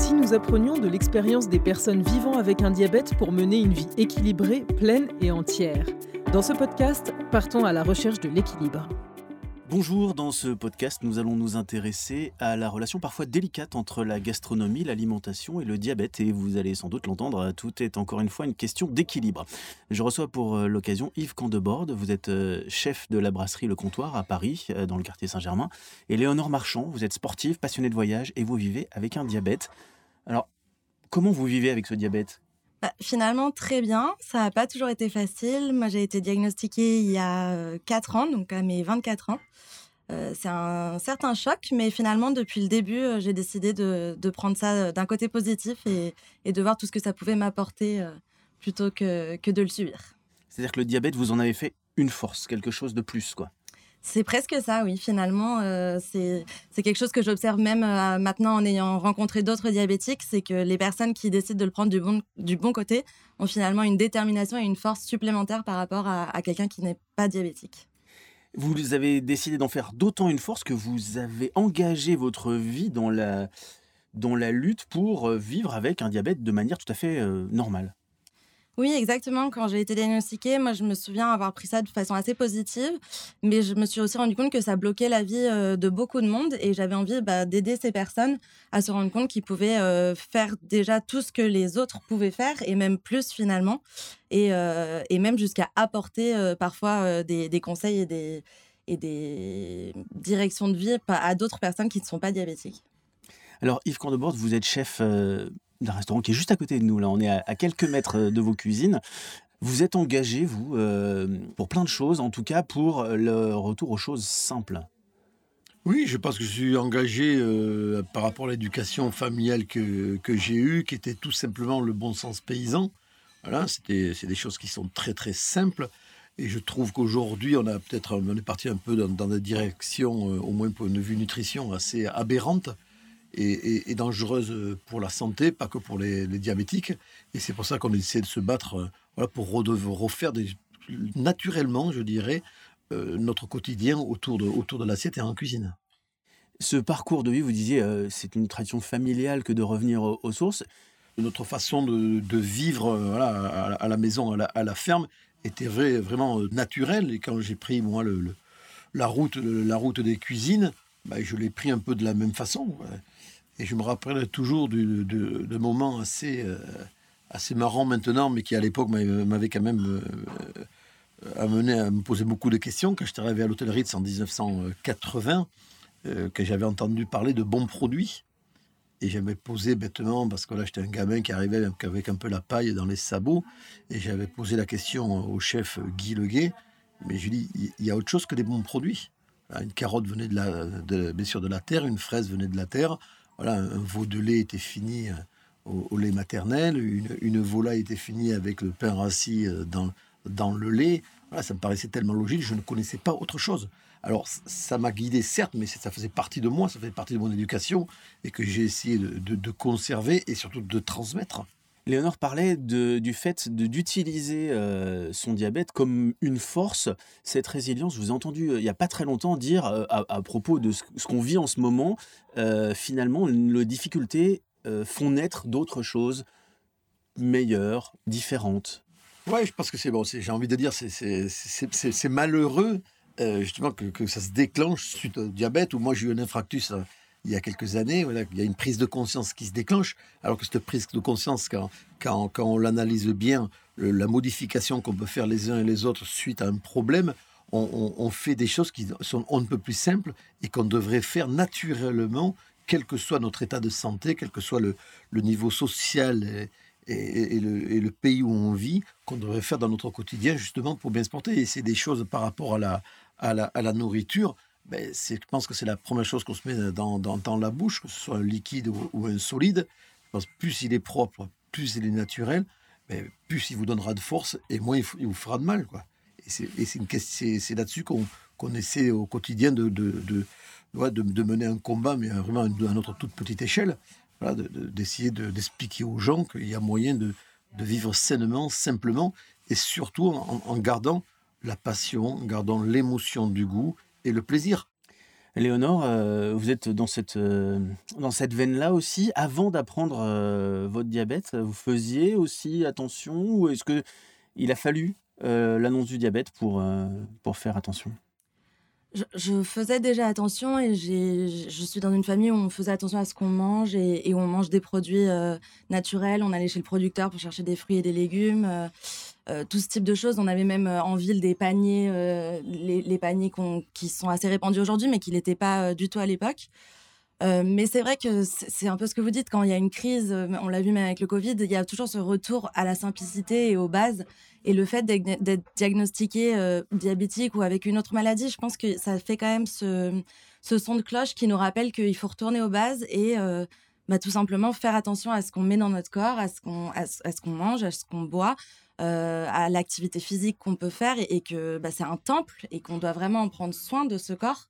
si nous apprenions de l'expérience des personnes vivant avec un diabète pour mener une vie équilibrée, pleine et entière Dans ce podcast, partons à la recherche de l'équilibre. Bonjour, dans ce podcast, nous allons nous intéresser à la relation parfois délicate entre la gastronomie, l'alimentation et le diabète. Et vous allez sans doute l'entendre, tout est encore une fois une question d'équilibre. Je reçois pour euh, l'occasion Yves Candeborde, vous êtes euh, chef de la brasserie Le Comptoir à Paris, euh, dans le quartier Saint-Germain. Et Léonore Marchand, vous êtes sportive, passionnée de voyage et vous vivez avec un diabète. Alors, comment vous vivez avec ce diabète? Bah, finalement, très bien. Ça n'a pas toujours été facile. Moi, j'ai été diagnostiquée il y a 4 ans, donc à mes 24 ans. Euh, c'est un certain choc, mais finalement, depuis le début, euh, j'ai décidé de, prendre ça euh, d'un côté positif et, de voir tout ce que ça pouvait m'apporter plutôt que, que de le subir. C'est-à-dire que le diabète, vous en avez fait une force, quelque chose de plus, quoi. C'est presque ça, oui. Finalement, c'est quelque chose que j'observe même maintenant en ayant rencontré d'autres diabétiques, c'est que les personnes qui décident de le prendre du bon, du bon côté ont finalement une détermination et une force supplémentaire par rapport à quelqu'un qui n'est pas diabétique. Vous avez décidé d'en faire d'autant une force que vous avez engagé votre vie dans la, dans la lutte pour euh, vivre avec un diabète de manière tout à fait euh, normale. Oui, exactement. Quand j'ai été diagnostiquée, moi, je me souviens avoir pris ça de façon assez positive, mais je me suis aussi rendu compte que ça bloquait la vie euh, de beaucoup de monde et j'avais envie bah, d'aider ces personnes à se rendre compte qu'ils pouvaient faire déjà tout ce que les autres pouvaient faire et même plus finalement, et, et même jusqu'à apporter parfois des, des, conseils et des, et des directions de vie à d'autres personnes qui ne sont pas diabétiques. Alors Yves Candebord, vous êtes chef d'un restaurant qui est juste à côté de nous. Là, on est à, quelques mètres euh, de vos cuisines. Vous êtes engagé, vous, euh, pour plein de choses, en tout cas pour le retour aux choses simples. Oui, je pense que je suis engagé euh, par rapport à l'éducation familiale que, que j'ai eue, qui était tout simplement le bon sens paysan. Voilà, c'est des choses qui sont très très simples. Et je trouve qu'aujourd'hui, on a peut-être, on est parti un peu dans, dans des directions, au moins point de vue nutrition, assez aberrantes et, dangereuse pour la santé, pas que pour les, diabétiques. Et c'est pour ça qu'on essaie de se battre euh, voilà, pour refaire des, naturellement, je dirais, euh, notre quotidien autour de, autour de l'assiette et en cuisine. Ce parcours de vie, vous disiez, euh, c'est une tradition familiale que de revenir aux, sources. Notre façon de, vivre voilà, à, la maison, à la, ferme, était vraiment naturelle. Et quand j'ai pris, moi, le, la, route, la route des cuisines, bah, je l'ai pris un peu de la même façon. Et je me rappelle toujours de, de, moments assez, euh, assez marrants maintenant, mais qui à l'époque m'avaient quand même euh, amené à me poser beaucoup de questions. Quand j'étais arrivé à l'hôtel Ritz en 1980, euh, que j'avais entendu parler de bons produits. Et j'avais posé bêtement, parce que là j'étais un gamin qui arrivait avec un peu la paille dans les sabots, et j'avais posé la question au chef Guy Leguet, mais je lui dis, il y a autre chose que des bons produits. Une carotte venait bien sûr de la terre, une fraise venait de la terre, voilà, un veau de lait était fini euh, au, lait maternel, une, volaille était finie avec le pain rassis euh, dans, dans le lait. Voilà, ça me paraissait tellement logique, je ne connaissais pas autre chose. Alors, ça m'a guidé, certes, mais ça faisait partie de moi, ça faisait partie de mon éducation, et que j'ai essayé de, conserver et surtout de transmettre. Léonore parlait du fait d'utiliser euh, son diabète comme une force, cette résilience. Je vous ai entendu il n'y a pas très longtemps dire à, propos de ce, qu'on vit en ce moment, finalement, les difficultés font naître d'autres choses meilleures, différentes. Oui, je pense que c'est bon. J'ai envie de dire, c'est malheureux justement que, ça se déclenche suite au diabète. Ou moi, j'ai eu un infarctus il y a quelques années. Il y a une prise de conscience qui se déclenche. Alors que cette prise de conscience, quand, on l'analyse bien, la modification qu'on peut faire les uns et les autres suite à un problème, on, fait des choses qui sont on ne peut plus simples et qu'on devrait faire naturellement, quel que soit notre état de santé, quel que soit le, niveau social et, le, pays où on vit, qu'on devrait faire dans notre quotidien justement pour bien se porter. Et c'est des choses par rapport à la nourriture. Ben, je pense que c'est la première chose qu'on se met dans, la bouche, que ce soit un liquide ou, un solide. plus il est propre, plus il est naturel, mais plus il vous donnera de force et moins il, vous fera de mal. Et c'est là-dessus qu'on essaie au quotidien de, mener un combat, mais vraiment à notre toute petite échelle, d'essayer d'expliquer aux gens qu'il y a moyen de, vivre sainement, simplement, et surtout en, en gardant la passion, en gardant l'émotion du goût et le plaisir. Léonore, euh, vous êtes dans cette, euh, dans cette veine-là aussi. Avant d'apprendre euh, votre diabète, vous faisiez aussi attention ou est-ce que il a fallu l'annonce du diabète pour, pour faire attention? Je, faisais déjà attention et je suis dans une famille où on faisait attention à ce qu'on mange et, où on mange des produits naturels. On allait chez le producteur pour chercher des fruits et des légumes. Euh, tout ce type de choses. On avait même euh, en ville des paniers, euh, les, paniers qui sont assez répandus aujourd'hui, mais qui n'étaient pas du tout à l'époque. mais c'est vrai que c'est un peu ce que vous dites, quand il y a une crise, on l'a vu même avec le Covid, il y a toujours ce retour à la simplicité et aux bases. Et le fait d'être diagnostiqué diabétique ou avec une autre maladie, je pense que ça fait quand même ce, son de cloche qui nous rappelle qu'il faut retourner aux bases et bah, tout simplement faire attention à ce qu'on met dans notre corps, à ce qu'on qu'on mange, à ce qu'on boit, euh, à l'activité physique qu'on peut faire et, que bah, c'est un temple et qu'on doit vraiment en prendre soin de ce corps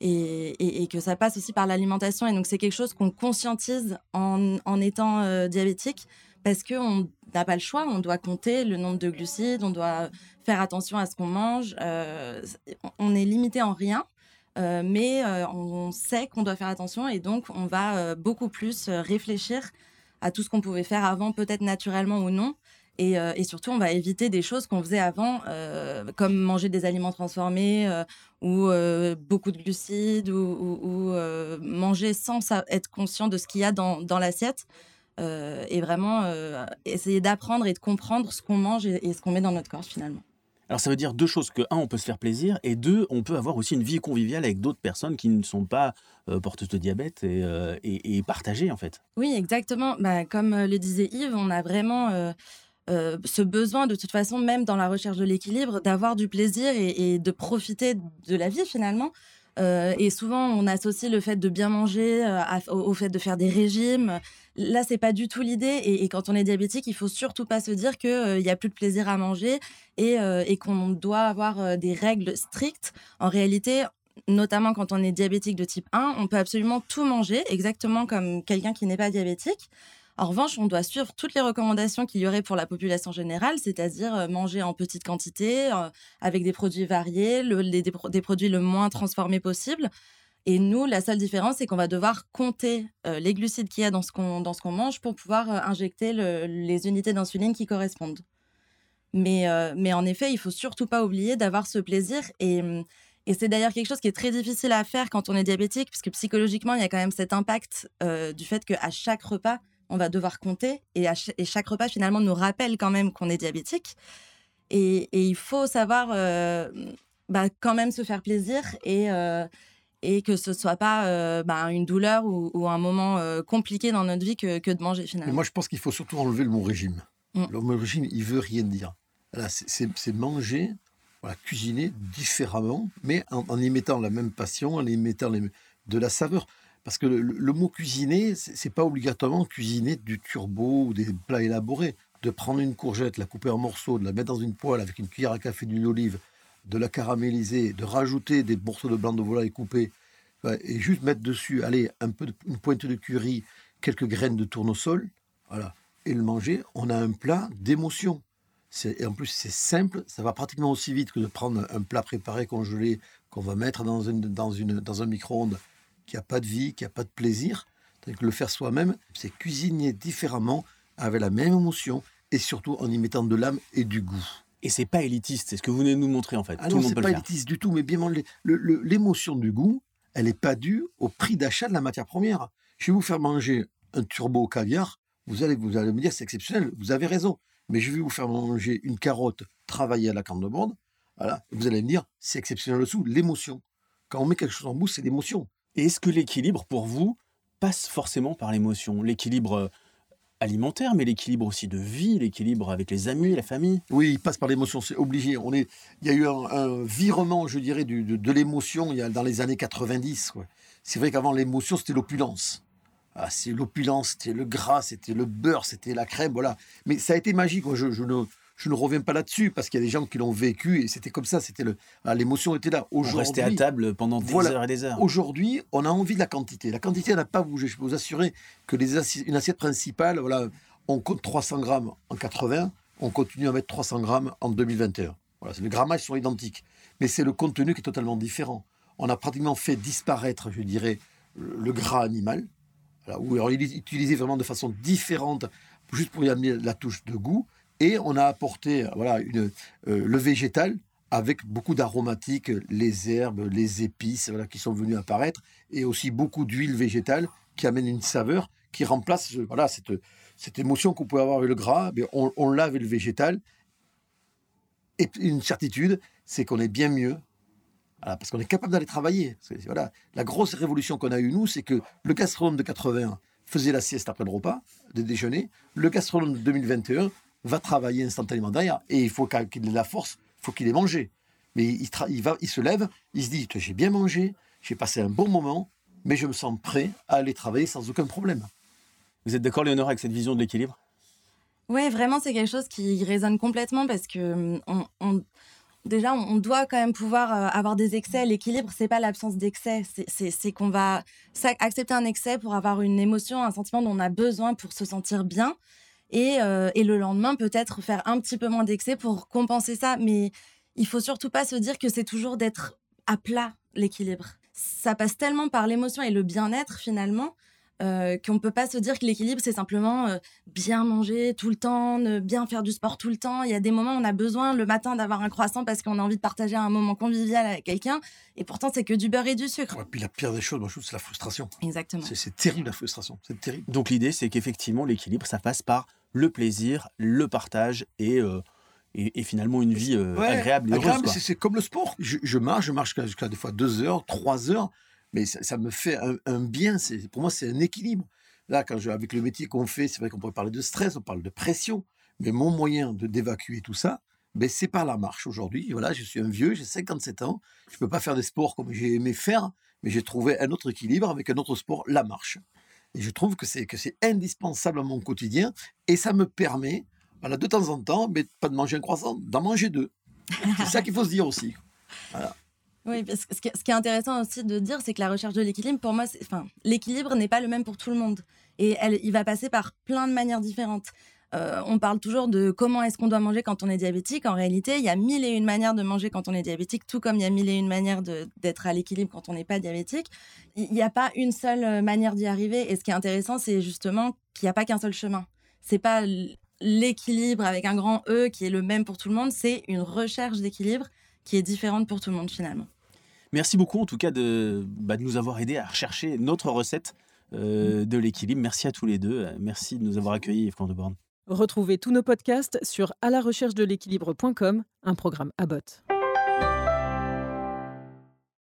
et, que ça passe aussi par l'alimentation. Et donc, c'est quelque chose qu'on conscientise en, étant euh, diabétique parce qu'on n'a pas le choix. On doit compter le nombre de glucides, on doit faire attention à ce qu'on mange. Euh, on est limité en rien. Mais on sait qu'on doit faire attention et donc on va beaucoup plus réfléchir à tout ce qu'on pouvait faire avant, peut-être naturellement ou non, euh, et, surtout, on va éviter des choses qu'on faisait avant, euh, comme manger des aliments transformés euh, ou beaucoup de glucides ou, manger sans être conscient de ce qu'il y a dans, l'assiette. et vraiment essayer d'apprendre et de comprendre ce qu'on mange et, ce qu'on met dans notre corps finalement. Alors ça veut dire deux choses, que un, on peut se faire plaisir, et deux, on peut avoir aussi une vie conviviale avec d'autres personnes qui ne sont pas porteuses de diabète et, et, partager en fait. Oui, exactement. Bah, comme le disait Yves, on a vraiment euh, ce besoin, de toute façon, même dans la recherche de l'équilibre, d'avoir du plaisir et, de profiter de la vie finalement. Euh, et souvent, on associe le fait de bien manger euh, au, fait de faire des régimes. Là, c'est pas du tout l'idée. Et, quand on est diabétique, il faut surtout pas se dire qu'il n'y a plus de plaisir à manger et, et qu'on doit avoir des règles strictes. En réalité, notamment quand on est diabétique de type 1, on peut absolument tout manger, exactement comme quelqu'un qui n'est pas diabétique. En revanche, on doit suivre toutes les recommandations qu'il y aurait pour la population générale, c'est-à-dire euh, manger en petite quantité, euh, avec des produits variés, des, produits le moins transformés possible. Et nous, la seule différence, c'est qu'on va devoir compter euh, les glucides qu'il y a dans ce qu'on mange pour pouvoir injecter les unités d'insuline qui correspondent. Mais, en effet, il faut surtout pas oublier d'avoir ce plaisir et c'est d'ailleurs quelque chose qui est très difficile à faire quand on est diabétique, puisque psychologiquement, il y a quand même cet impact du fait qu'à chaque repas, on va devoir compter et, chaque repas finalement nous rappelle quand même qu'on est diabétique. Et, il faut savoir euh, bah, quand même se faire plaisir et, euh, et que ce soit pas euh, bah, une douleur ou, un moment compliqué dans notre vie que, de manger finalement. moi je pense qu'il faut surtout enlever le mot régime. Mm. Le mot régime, il veut rien dire. C'est manger, cuisiner différemment, mais en, y mettant la même passion, en y mettant de la saveur. Parce que le, mot cuisiner, c'est pas obligatoirement cuisiner du turbo ou des plats élaborés. De prendre une courgette, la couper en morceaux, de la mettre dans une poêle avec une cuillère à café d'huile d'olive, de la caraméliser, de rajouter des morceaux de blanc de volaille coupés, et juste mettre dessus, allez, un peu une pointe de curry, quelques graines de tournesol, voilà, et le manger, on a un plat d'émotion. Et en plus, c'est simple, ça va pratiquement aussi vite que de prendre un plat préparé, congelé, qu'on va mettre dans, dans un micro-ondes qui a pas de vie, qui a pas de plaisir. que le faire soi-même, c'est cuisiner différemment, avec la même émotion, et surtout en y mettant de l'âme et du goût. Et c'est pas élitiste, c'est ce que vous venez de nous montrer en fait. Ah non, c'est pas élitiste du tout, mais bien l'émotion du goût, elle n'est pas due au prix d'achat de la matière première. Je vais vous faire manger un turbo au caviar, vous allez, vous allez me dire c'est exceptionnel, vous avez raison. Mais je vais vous faire manger une carotte travaillée à la canne de borde, voilà, vous allez me dire c'est exceptionnel dessous, l'émotion. Quand on met quelque chose en bouche, c'est l'émotion. Et est-ce que l'équilibre, pour vous, passe forcément par l'émotion? L'équilibre euh, alimentaire, mais l'équilibre aussi de vie, l'équilibre avec les amis, la famille? Oui, il passe par l'émotion, c'est obligé. On est, il y a eu un, virement, je dirais, de, l'émotion il y a, dans les années 90. C'est vrai qu'avant, l'émotion, c'était l'opulence. Ah, c'est l'opulence, c'était le gras, c'était le beurre, c'était la crème, voilà. Mais ça a été magique. Je, je ne reviens pas là-dessus parce qu'il y a des gens qui l'ont vécu et c'était comme ça, c'était le, ah, l'émotion était là. On restait à table pendant des heures et des heures. Aujourd'hui, on a envie de la quantité. La quantité n'a pas bougé. Je peux vous assurer que les une assiette principale, voilà, on compte 300 grammes en 80, on continue à mettre 300 grammes en 2021. Voilà, les grammages sont identiques, mais c'est le contenu qui est totalement différent. on a pratiquement fait disparaître, je dirais, le gras animal, où alors, il est utilisé vraiment de façon différente, juste pour y amener la touche de goût. Et on a apporté voilà, une, euh, le végétal avec beaucoup d'aromatiques, les herbes, les épices voilà, qui sont venues apparaître, et aussi beaucoup d'huile végétale qui amène une saveur qui remplace voilà, cette, cette émotion qu'on peut avoir avec le gras. Mais on, on avec le végétal. Et une certitude, c'est qu'on est bien mieux parce qu'on est capable d'aller travailler. voilà. La grosse révolution qu'on a eue, nous, c'est que le gastronome de 81 faisait la sieste après le repas, de déjeuner. Le gastronome de 2021 va travailler instantanément derrière. Et il faut qu'il ait la force, il faut qu'il ait mangé. Mais il, il, va, il se lève, il se dit J'ai bien mangé, j'ai passé un bon moment, mais je me sens prêt à aller travailler sans aucun problème. Vous êtes d'accord, Léonore, avec cette vision de l'équilibre? Oui, vraiment, c'est quelque chose qui résonne complètement parce que hum, on, déjà, on doit quand même pouvoir euh, avoir des excès. L'équilibre, c'est pas l'absence d'excès, c'est qu'on va accepter un excès pour avoir une émotion, un sentiment dont on a besoin pour se sentir bien. Et, euh, et le lendemain, peut-être faire un petit peu moins d'excès pour compenser ça. Mais il faut surtout pas se dire que c'est toujours d'être à plat l'équilibre. Ça passe tellement par l'émotion et le bien-être finalement euh, qu'on ne peut pas se dire que l'équilibre, c'est simplement euh, bien manger tout le temps, bien faire du sport tout le temps. Il y a des moments où on a besoin le matin d'avoir un croissant parce qu'on a envie de partager un moment convivial avec quelqu'un. Et pourtant, c'est que du beurre et du sucre. Et puis la pire des choses, moi, je trouve, c'est la frustration. Exactement. C'est terrible, la frustration. C'est terrible. Donc l'idée, c'est qu'effectivement, l'équilibre, ça passe par le plaisir, le partage et... Euh, et, finalement une vie agréable et heureuse. C'est comme le sport. Je, je marche, je marche jusqu'à des fois deux heures, trois heures mais ça, me fait un, bien. C'est pour moi, c'est un équilibre. Là, quand je, avec le métier qu'on fait, c'est vrai qu'on pourrait parler de stress, on parle de pression, mais mon moyen de d'évacuer tout ça, ben, c'est par la marche aujourd'hui. Voilà, je suis un vieux, j'ai 57 ans, je peux pas faire des sports comme j'ai aimé faire, mais j'ai trouvé un autre équilibre avec un autre sport, la marche. Et je trouve que c'est que c'est indispensable à mon quotidien, et ça me permet, voilà, de temps en temps, mais pas de manger un croissant, d'en manger deux. C'est ça qu'il faut se dire aussi. Voilà. Oui, parce que ce qui est intéressant aussi de dire, c'est que la recherche de l'équilibre, pour moi, enfin, l'équilibre n'est pas le même pour tout le monde. Et elle, il va passer par plein de manières différentes. Euh, on parle toujours de comment est-ce qu'on doit manger quand on est diabétique. En réalité, il y a mille et une manières de manger quand on est diabétique, tout comme il y a mille et une manières d'être à l'équilibre quand on n'est pas diabétique. Il n'y a pas une seule euh, manière d'y arriver. Et ce qui est intéressant, c'est justement qu'il n'y a pas qu'un seul chemin. C'est pas l'équilibre avec un grand E qui est le même pour tout le monde, c'est une recherche d'équilibre qui est différente pour tout le monde finalement. Merci beaucoup en tout cas de, bah, de nous avoir aidé à rechercher notre recette euh, de l'équilibre. Merci à tous les deux. Merci de nous avoir accueillis, Yves Borne. Retrouvez tous nos podcasts sur à la recherche de l'équilibre.com, un programme à botte.